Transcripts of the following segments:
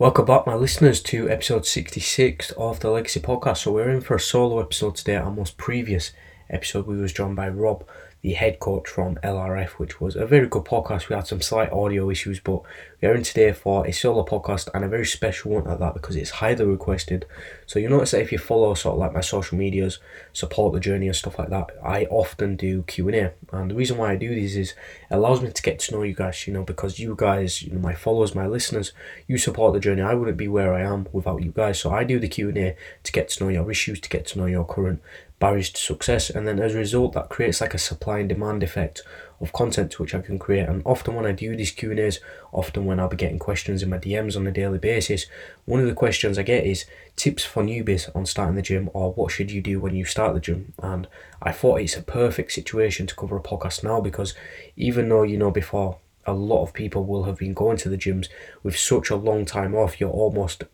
Welcome back, my listeners, to episode 66 of the Legacy Podcast. So, we're in for a solo episode today. Our most previous episode, we was joined by Rob, the head coach from LRF, which was a very good podcast. We had some slight audio issues, but we are in today for a solo podcast and a very special one at that because it's highly requested. So you'll notice that if you follow sort of like my social medias, support the journey and stuff like that, I often do Q and A. And the reason why I do these is it allows me to get to know you guys. You know, because you guys, you know, my followers, my listeners, you support the journey. I wouldn't be where I am without you guys. So I do the Q and A to get to know your issues, to get to know your current barriers to success and then as a result that creates like a supply and demand effect of content which I can create. And often when I do these Q&As often when I'll be getting questions in my DMs on a daily basis one of the questions I get is tips for newbies on starting the gym or what should you do when you start the gym? And I thought it's a perfect situation to cover a podcast now because even though you know before a lot of people will have been going to the gyms with such a long time off you're almost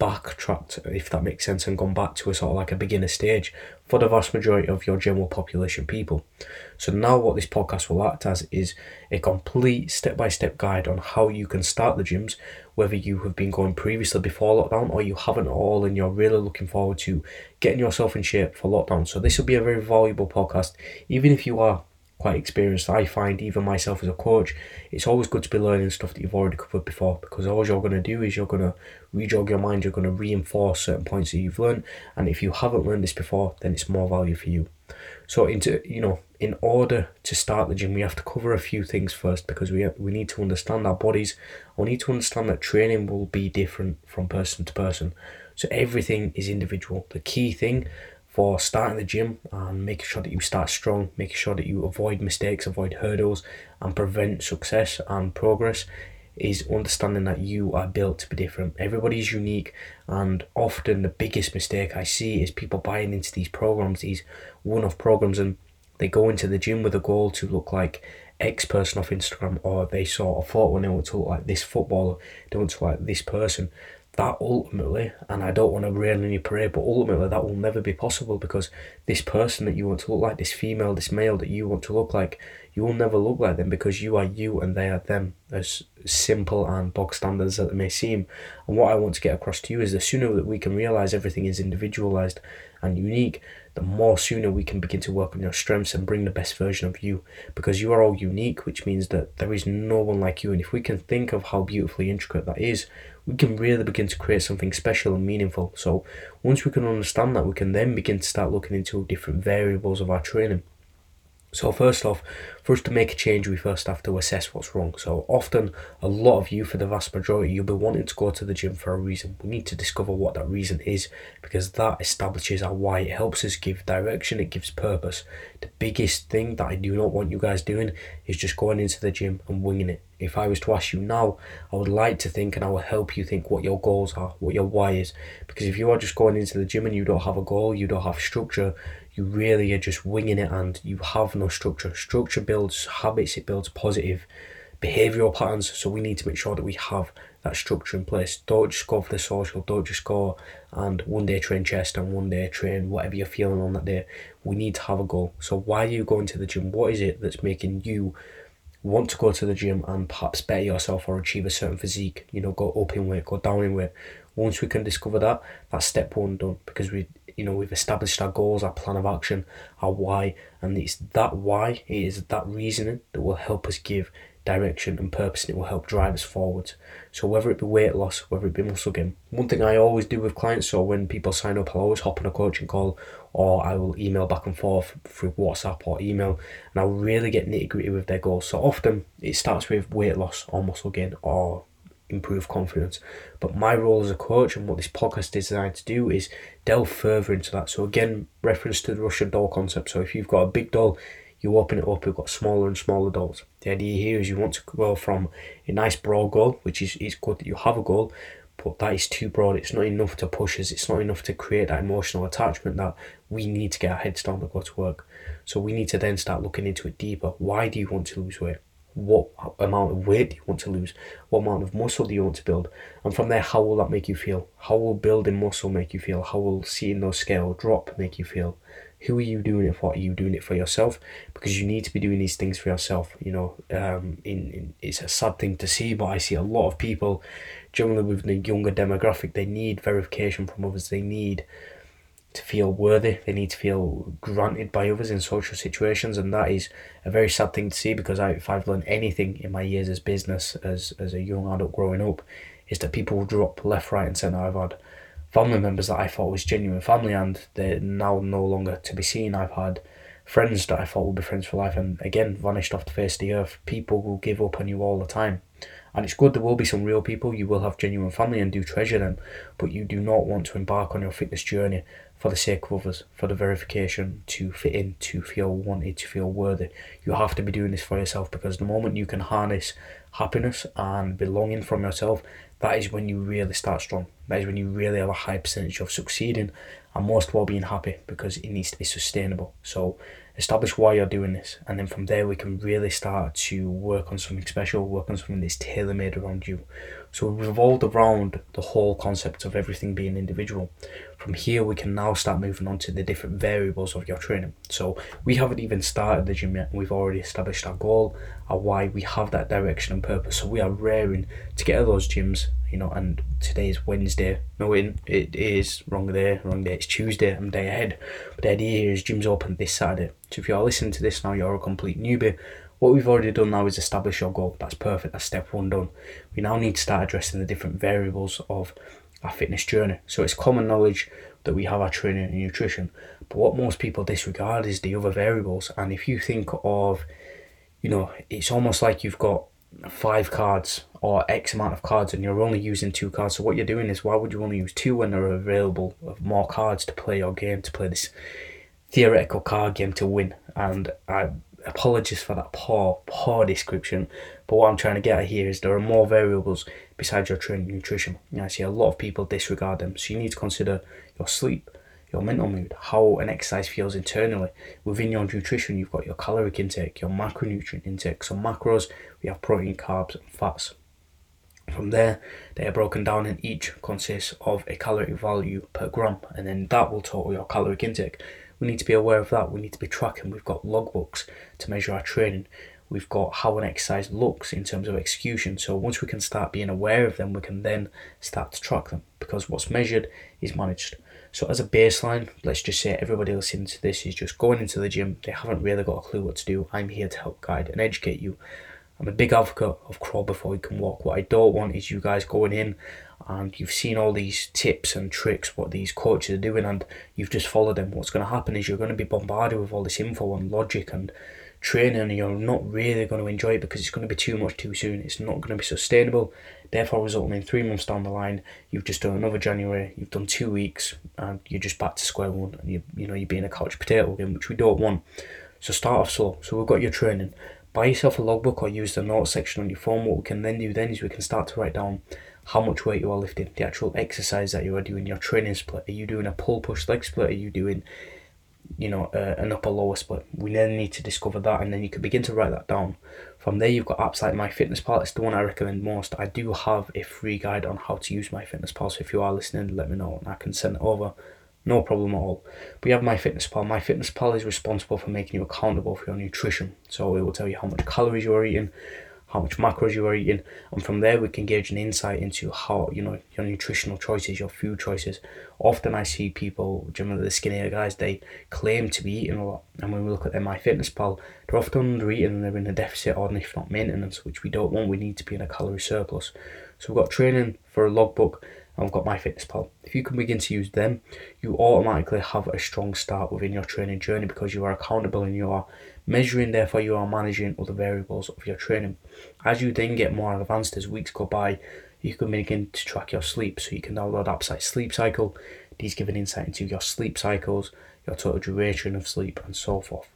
backtracked, if that makes sense, and gone back to a sort of like a beginner stage for the vast majority of your general population people. So now what this podcast will act as is a complete step-by-step guide on how you can start the gyms, whether you have been going previously before lockdown or you haven't at all and you're really looking forward to getting yourself in shape for lockdown. So this will be a very valuable podcast, even if you are quite experienced. I find even myself as a coach, it's always good to be learning stuff that you've already covered before because all you're going to do is you're going to rejog your mind, you're going to reinforce certain points that you've learned, and if you haven't learned this before, then it's more value for you. So into you know, in order to start the gym, we have to cover a few things first because we we need to understand our bodies. We need to understand that training will be different from person to person. So everything is individual. The key thing for starting the gym and making sure that you start strong, making sure that you avoid mistakes, avoid hurdles, and prevent success and progress is understanding that you are built to be different. Everybody's unique, and often the biggest mistake I see is people buying into these programs, these one off programs, and they go into the gym with a goal to look like X person off Instagram, or they saw a photo and they want to look like this footballer, they want to look like this person that ultimately, and I don't want to rain on your parade, but ultimately that will never be possible because this person that you want to look like, this female, this male that you want to look like, you will never look like them because you are you and they are them, as simple and bog standards as it may seem. And what I want to get across to you is the sooner that we can realize everything is individualized and unique, the more sooner we can begin to work on your strengths and bring the best version of you because you are all unique, which means that there is no one like you. And if we can think of how beautifully intricate that is, we can really begin to create something special and meaningful. So once we can understand that, we can then begin to start looking into different variables of our training. So first off, for us to make a change, we first have to assess what's wrong. So often, a lot of you, for the vast majority, you'll be wanting to go to the gym for a reason. We need to discover what that reason is because that establishes our why. It helps us give direction. It gives purpose. The biggest thing that I do not want you guys doing is just going into the gym and winging it. If I was to ask you now, I would like to think and I will help you think what your goals are, what your why is. Because if you are just going into the gym and you don't have a goal, you don't have structure, you really are just winging it and you have no structure. Structure builds habits, it builds positive behavioural patterns. So we need to make sure that we have that structure in place. Don't just go for the social, don't just go and one day train chest and one day train whatever you're feeling on that day. We need to have a goal. So why are you going to the gym? What is it that's making you want to go to the gym and perhaps better yourself or achieve a certain physique? You know, go up in weight, go down in weight. Once we can discover that, that's step one done because we you know we've established our goals our plan of action our why and it's that why it is that reasoning that will help us give direction and purpose and it will help drive us forward. So whether it be weight loss whether it be muscle gain one thing i always do with clients so when people sign up i'll always hop on a coaching call or i will email back and forth through whatsapp or email and i'll really get nitty gritty with their goals. So often it starts with weight loss or muscle gain or improve confidence. But my role as a coach and what this podcast is designed to do is delve further into that. So again, reference to the Russian doll concept. So if you've got a big doll, you open it up, you've got smaller and smaller dolls. The idea here is you want to go from a nice broad goal, which is, is good that you have a goal, but that is too broad. It's not enough to push us. It's not enough to create that emotional attachment that we need to get our heads down to go to work. So we need to then start looking into it deeper. Why do you want to lose weight? What amount of weight do you want to lose, what amount of muscle do you want to build, and from there, how will that make you feel? How will building muscle make you feel? How will seeing those scale drop make you feel? Who are you doing it for? Are you doing it for yourself? Because you need to be doing these things for yourself. You know, um, in, in it's a sad thing to see, but I see a lot of people, generally with the younger demographic, they need verification from others. They need to feel worthy. They need to feel granted by others in social situations, and that is a very sad thing to see. Because I, if I've learned anything in my years as business, as as a young adult growing up, is that people drop left, right, and centre. I've had family members that I thought was genuine family, and they're now no longer to be seen. I've had friends that I thought would be friends for life, and again vanished off the face of the earth. People will give up on you all the time. And it's good there will be some real people, you will have genuine family and do treasure them, but you do not want to embark on your fitness journey for the sake of others, for the verification, to fit in, to feel wanted, to feel worthy. You have to be doing this for yourself because the moment you can harness happiness and belonging from yourself, that is when you really start strong. That is when you really have a high percentage of succeeding and most while being happy because it needs to be sustainable. So establish why you're doing this, and then from there we can really start to work on something special, work on something that's tailor made around you. So we revolved around the whole concept of everything being individual. From here, we can now start moving on to the different variables of your training. So we haven't even started the gym yet. We've already established our goal, our why. We have that direction and purpose. So we are raring to get to those gyms. You know, and today is Wednesday. No, it, is wrong day. Wrong day. It's Tuesday. I'm day ahead. But the idea is gyms open this Saturday. So if you're listening to this now, you're a complete newbie what we've already done now is establish your goal. That's perfect. That's step one done. We now need to start addressing the different variables of our fitness journey. So it's common knowledge that we have our training and nutrition, but what most people disregard is the other variables. And if you think of, you know, it's almost like you've got five cards or X amount of cards and you're only using two cards. So what you're doing is why would you only use two when there are available more cards to play your game, to play this theoretical card game to win? And I apologies for that poor, poor description. But what I'm trying to get at here is there are more variables besides your training nutrition. I see a lot of people disregard them. So you need to consider your sleep, your mental mood, how an exercise feels internally. Within your nutrition, you've got your caloric intake, your macronutrient intake. So macros, we have protein, carbs, and fats. From there, they are broken down and each consists of a caloric value per gram, and then that will total your caloric intake. We need to be aware of that. We need to be tracking. We've got logbooks to measure our training. We've got how an exercise looks in terms of execution. So once we can start being aware of them, we can then start to track them because what's measured is managed. So as a baseline, let's just say everybody listening to this is just going into the gym. They haven't really got a clue what to do. I'm here to help guide and educate you. I'm a big advocate of crawl before you can walk. What I don't want is you guys going in and you've seen all these tips and tricks what these coaches are doing and you've just followed them what's going to happen is you're going to be bombarded with all this info and logic and training and you're not really going to enjoy it because it's going to be too much too soon. It's not going to be sustainable. Therefore resulting in three months down the line you've just done another january you've done two weeks and you're just back to square one and you, you know you're being a couch potato again which we don't want. So start off slow. So we've got your training. Buy yourself a logbook or use the notes section on your phone. What we can then do then is we can start to write down how much weight you are lifting, the actual exercise that you are doing, your training split. Are you doing a pull push leg split? Are you doing, you know, uh, an upper lower split? We then need to discover that, and then you can begin to write that down. From there, you've got apps like MyFitnessPal. It's the one I recommend most. I do have a free guide on how to use MyFitnessPal. So if you are listening, let me know, and I can send it over. No problem at all. You have MyFitnessPal. MyFitnessPal is responsible for making you accountable for your nutrition. So it will tell you how much calories you are eating, how much macros you are eating, and from there we can gauge an insight into how you know your nutritional choices, your food choices. Often I see people, generally the skinnier guys, they claim to be eating a lot, and when we look at their MyFitnessPal, they're often under eating and they're in a deficit or if not maintenance, which we don't want. We need to be in a calorie surplus. So we've got training for a logbook we've got MyFitnessPal. If you can begin to use them, you automatically have a strong start within your training journey because you are accountable and you are measuring, therefore, you are managing other variables of your training. As you then get more advanced as weeks go by, you can begin to track your sleep. So you can download apps like Sleep Cycle. These give an insight into your sleep cycles, your total duration of sleep, and so forth.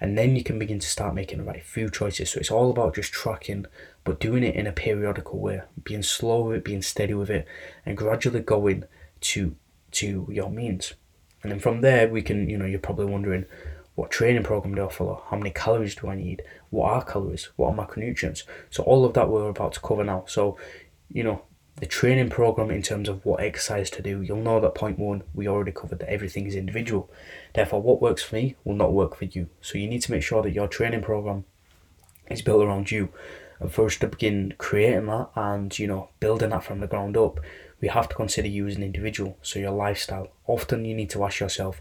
And then you can begin to start making the right food choices. So it's all about just tracking, but doing it in a periodical way, being slow with it, being steady with it, and gradually going to to your means. And then from there, we can, you know, you're probably wondering, what training program do I follow? How many calories do I need? what are calories, what are macronutrients. So all of that we're about to cover now. So, you know, the training program in terms of what exercise to do, you'll know that point one, we already covered that everything is individual. Therefore, what works for me will not work for you. So you need to make sure that your training program is built around you. And for us to begin creating that and, you know, building that from the ground up, we have to consider you as an individual. So your lifestyle. Often you need to ask yourself,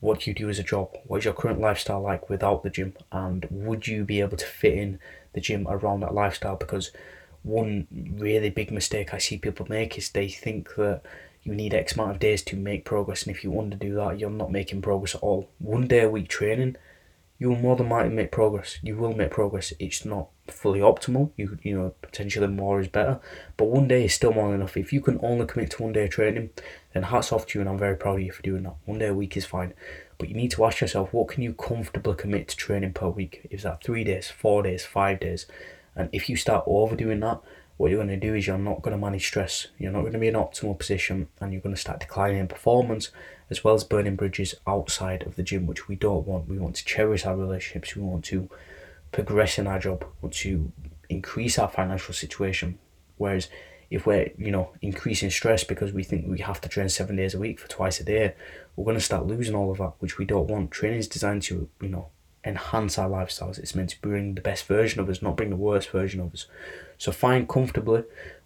what do you do as a job? What is your current lifestyle like without the gym? And would you be able to fit in the gym around that lifestyle? Because one really big mistake I see people make is they think that you need X amount of days to make progress, and if you want to do that, you're not making progress at all. One day a week training, you will more than likely make progress. You will make progress. It's not fully optimal. You you know potentially more is better, but one day is still more than enough. If you can only commit to one day of training, then hats off to you, and I'm very proud of you for doing that. One day a week is fine, but you need to ask yourself what can you comfortably commit to training per week. Is that three days, four days, five days? And if you start overdoing that, what you're going to do is you're not going to manage stress. You're not going to be in an optimal position, and you're going to start declining in performance, as well as burning bridges outside of the gym, which we don't want. We want to cherish our relationships. We want to progress in our job. Want to increase our financial situation. Whereas if we're you know increasing stress because we think we have to train seven days a week for twice a day, we're going to start losing all of that, which we don't want. Training is designed to you know enhance our lifestyles. It's meant to bring the best version of us, not bring the worst version of us. So find comfortably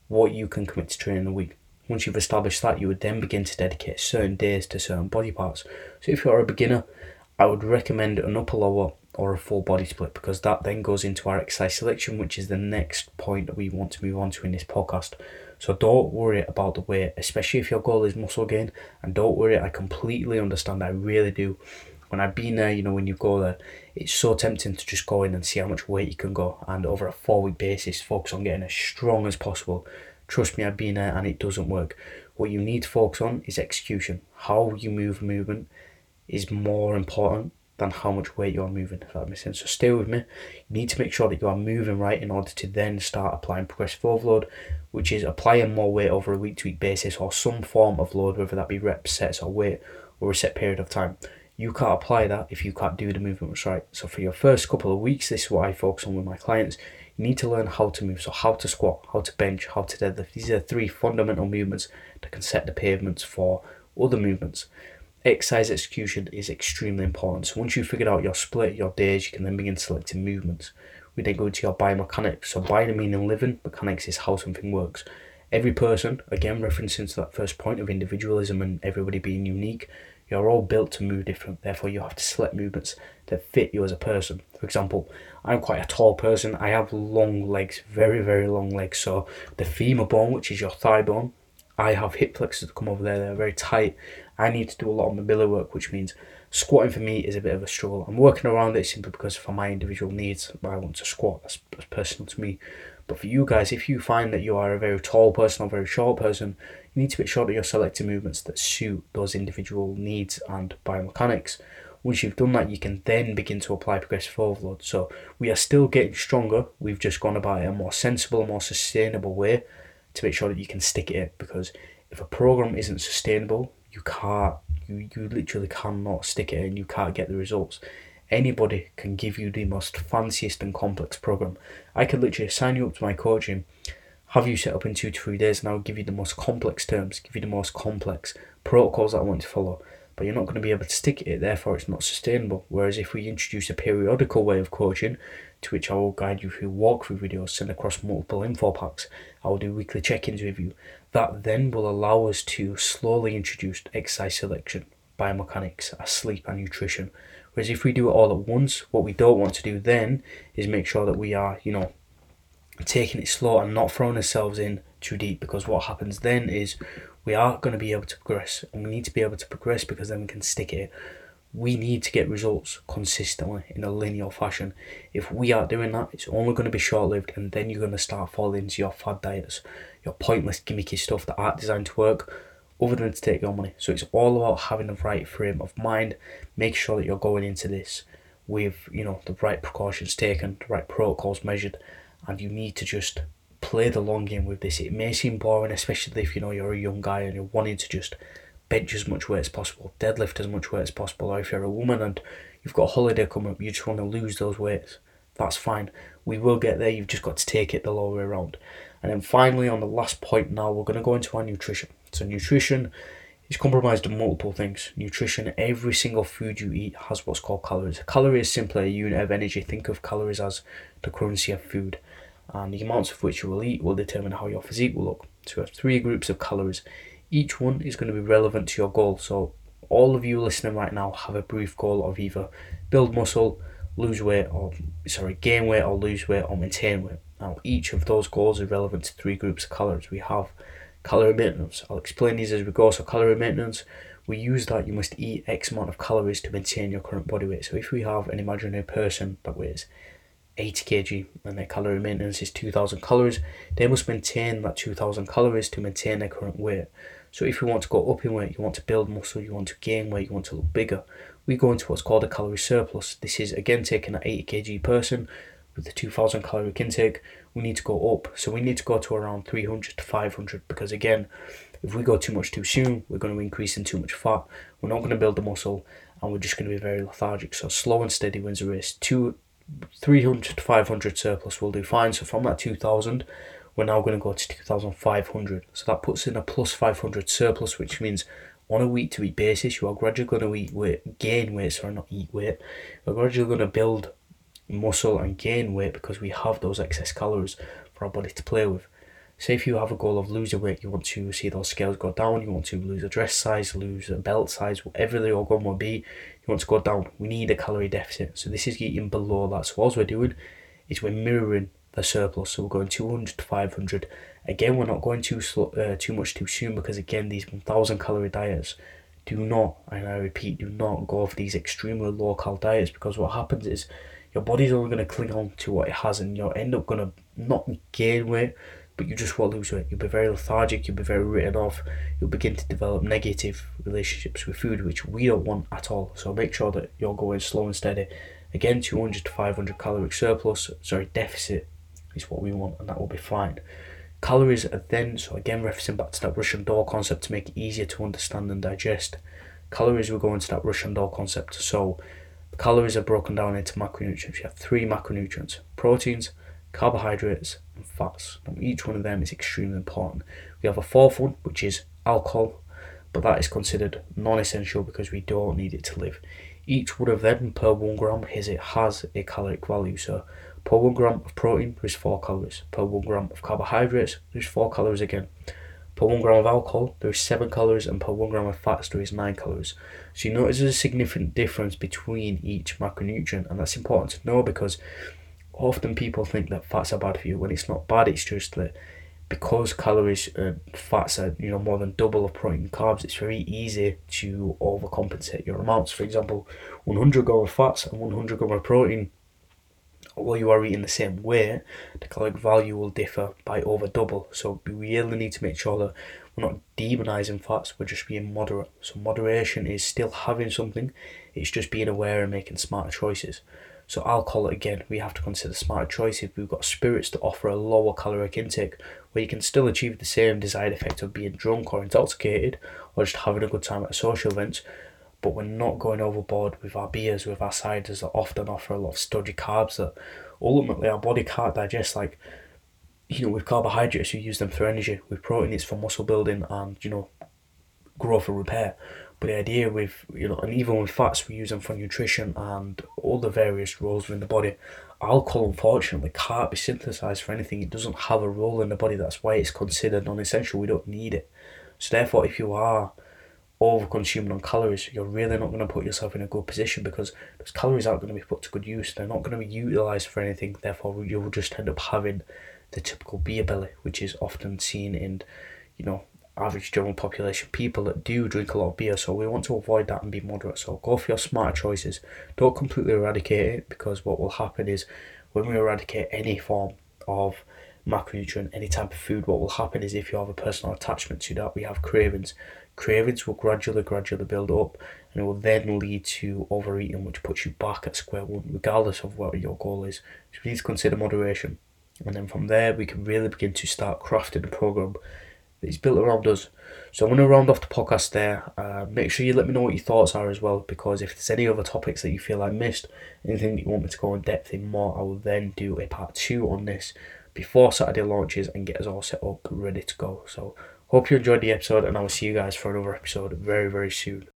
what you can commit to training a week. Once you've established that, you would then begin to dedicate certain days to certain body parts. So if you're a beginner, I would recommend an upper lower or a full body split because that then goes into our exercise selection, which is the next point that we want to move on to in this podcast. So don't worry about the weight, especially if your goal is muscle gain. And don't worry, I completely understand. I really do. When I've been there, you know, when you go there, it's so tempting to just go in and see how much weight you can go, and over a four week basis, focus on getting as strong as possible. Trust me, I've been there and it doesn't work. What you need to focus on is execution. How you move movement is more important than how much weight you're moving, if that makes sense. So stay with me. You need to make sure that you are moving right in order to then start applying progressive overload, which is applying more weight over a week to week basis or some form of load, whether that be reps, sets, or weight, or a set period of time. You can't apply that if you can't do the movements right. So for your first couple of weeks, this is what I focus on with my clients. Need to learn how to move. So how to squat, how to bench, how to deadlift. These are three fundamental movements that can set the pavements for other movements exercise execution is extremely important. So once you've figured out your split, your days, you can then begin selecting movements. We then go into your biomechanics. So bio meaning living, mechanics is how something works. Every person, again referencing to that first point of individualism and everybody being unique, you're all built to move different. Therefore, you have to select movements that fit you as a person. For example, I'm quite a tall person. I have long legs, very, very long legs. So the femur bone, which is your thigh bone, I have hip flexors that come over there. They're very tight. I need to do a lot of mobility work, which means squatting for me is a bit of a struggle. I'm working around it simply because for my individual needs, I want to squat. That's, that's personal to me. But for you guys, if you find that you are a very tall person or very short person, you need to make sure that you're selecting movements that suit those individual needs and biomechanics. Once you've done that, you can then begin to apply progressive overload. So we are still getting stronger. We've just gone about it a more sensible, more sustainable way to make sure that you can stick it because if a program isn't sustainable, you can't you, you literally cannot stick it in, you can't get the results. Anybody can give you the most fanciest and complex program. I could literally sign you up to my coaching, have you set up in two to three days, and I'll give you the most complex terms, give you the most complex protocols that I want to follow. But you're not going to be able to stick it, therefore it's not sustainable. Whereas if we introduce a periodical way of coaching, to which I will guide you through walkthrough videos, send across multiple info packs. I will do weekly check-ins with you. That then will allow us to slowly introduce exercise selection, biomechanics, sleep and nutrition. Whereas if we do it all at once, what we don't want to do then is make sure that we are, you know, taking it slow and not throwing ourselves in too deep because what happens then is we are going to be able to progress and we need to be able to progress because then we can stick it we need to get results consistently in a linear fashion. If we aren't doing that, it's only going to be short lived, and then you're going to start falling into your fad diets, your pointless gimmicky stuff that aren't designed to work, other than to take your money. So it's all about having the right frame of mind. Make sure that you're going into this with you know the right precautions taken, the right protocols measured, and you need to just play the long game with this. It may seem boring, especially if you know you're a young guy and you're wanting to just bench as much weight as possible, deadlift as much weight as possible, or if you're a woman and you've got a holiday coming up, you just want to lose those weights, That's fine. We will get there. You've just got to take it the long way around. And then finally, on the last point now, we're going to go into our nutrition. So, nutrition is compromised of multiple things. Nutrition, every single food you eat has what's called calories. A calorie is simply a unit of energy. Think of calories as the currency of food. And the amounts of which you will eat will determine how your physique will look. So, we have three groups of calories. Each one is going to be relevant to your goal. So, all of you listening right now have a brief goal of either build muscle, lose weight, or sorry, gain weight or lose weight or maintain weight. Now, each of those goals is relevant to three groups of calories. We have calorie maintenance. I'll explain these as we go. So, calorie maintenance, we use that you must eat X amount of calories to maintain your current body weight. So, if we have an imaginary person that weighs 80 kg and their calorie maintenance is 2000 calories, they must maintain that 2000 calories to maintain their current weight. So if you want to go up in weight, you want to build muscle, you want to gain weight, you want to look bigger, we go into what's called a calorie surplus. This is again taking an 80 kg person with the 2000 calorie intake, we need to go up. So we need to go to around 300 to 500 because again, if we go too much too soon, we're going to increase in too much fat. We're not going to build the muscle and we're just going to be very lethargic. So slow and steady wins the race. Two, 300 to 500 surplus will do fine. So from that 2000, we're now going to go to 2500. So that puts in a plus 500 surplus, which means on a week to week basis, you are gradually going to eat weight, gain weight, sorry, not eat weight. We're gradually going to build muscle and gain weight because we have those excess calories for our body to play with. Say if you have a goal of losing weight, you want to see those scales go down, you want to lose a dress size, lose a belt size, whatever the goal will be, you want to go down. We need a calorie deficit. So this is eating below that. So all we're doing is we're mirroring the surplus. So we're going 200 to 500. Again, we're not going too slow, uh, too much too soon because again, these 1,000 calorie diets do not, and I repeat, do not go for these extremely low cal diets because what happens is your body's only going to cling on to what it has and you'll end up going to not gain weight, but you just won't lose weight. You'll be very lethargic, you'll be very written off, you'll begin to develop negative relationships with food, which we don't want at all. So make sure that you're going slow and steady. Again, 200 to 500 caloric surplus, sorry, deficit is what we want, and that will be fine. Calories are then, so again, referencing back to that Russian doll concept to make it easier to understand and digest. Calories will go into that Russian doll concept. So, calories are broken down into macronutrients. You have three macronutrients proteins, carbohydrates, and fats. Each one of them is extremely important. We have a fourth one, which is alcohol, but that is considered non essential because we don't need it to live. Each one of them per one gram has, it has a caloric value. So, Per 1 gram of protein, there is 4 calories. Per 1 gram of carbohydrates, there is 4 calories again. Per 1 gram of alcohol, there is 7 calories, and per 1 gram of fats, there is 9 calories. So you notice there's a significant difference between each macronutrient, and that's important to know because often people think that fats are bad for you when it's not bad, it's just that because calories and fats are you know more than double of protein and carbs, it's very easy to overcompensate your amounts. For example, 100 gram of fats and 100 gram of protein although you are eating the same weight, the caloric value will differ by over double. So we really need to make sure that we're not demonizing fats, we're just being moderate. So moderation is still having something, it's just being aware and making smarter choices. So alcohol again, we have to consider smarter choices. We've got spirits to offer a lower caloric intake where you can still achieve the same desired effect of being drunk or intoxicated or just having a good time at a social event but we're not going overboard with our beers, with our ciders that often offer a lot of stodgy carbs that ultimately our body can't digest. Like, you know, with carbohydrates, you use them for energy. With protein, it's for muscle building and, you know, growth and repair. But the idea with, you know, and even with fats, we use them for nutrition and all the various roles within the body. Alcohol, unfortunately, can't be synthesized for anything. It doesn't have a role in the body. That's why it's considered non essential. We don't need it. So, therefore, if you are over consuming on calories, you're really not going to put yourself in a good position because those calories aren't going to be put to good use. They're not going to be utilized for anything. Therefore, you will just end up having the typical beer belly, which is often seen in, you know, average general population people that do drink a lot of beer. So we want to avoid that and be moderate. So go for your smarter choices. Don't completely eradicate it because what will happen is when we eradicate any form of macronutrient, any type of food, what will happen is if you have a personal attachment to that, we have cravings. Cravings will gradually, gradually build up and it will then lead to overeating, which puts you back at square one, regardless of what your goal is. So please consider moderation. And then from there, we can really begin to start crafting a program he's built around us. So I'm going to round off the podcast there. Uh, make sure you let me know what your thoughts are as well, because if there's any other topics that you feel I missed, anything that you want me to go in depth in more, I will then do a part two on this before Saturday launches and get us all set up, ready to go. So hope you enjoyed the episode, and I will see you guys for another episode very, very soon.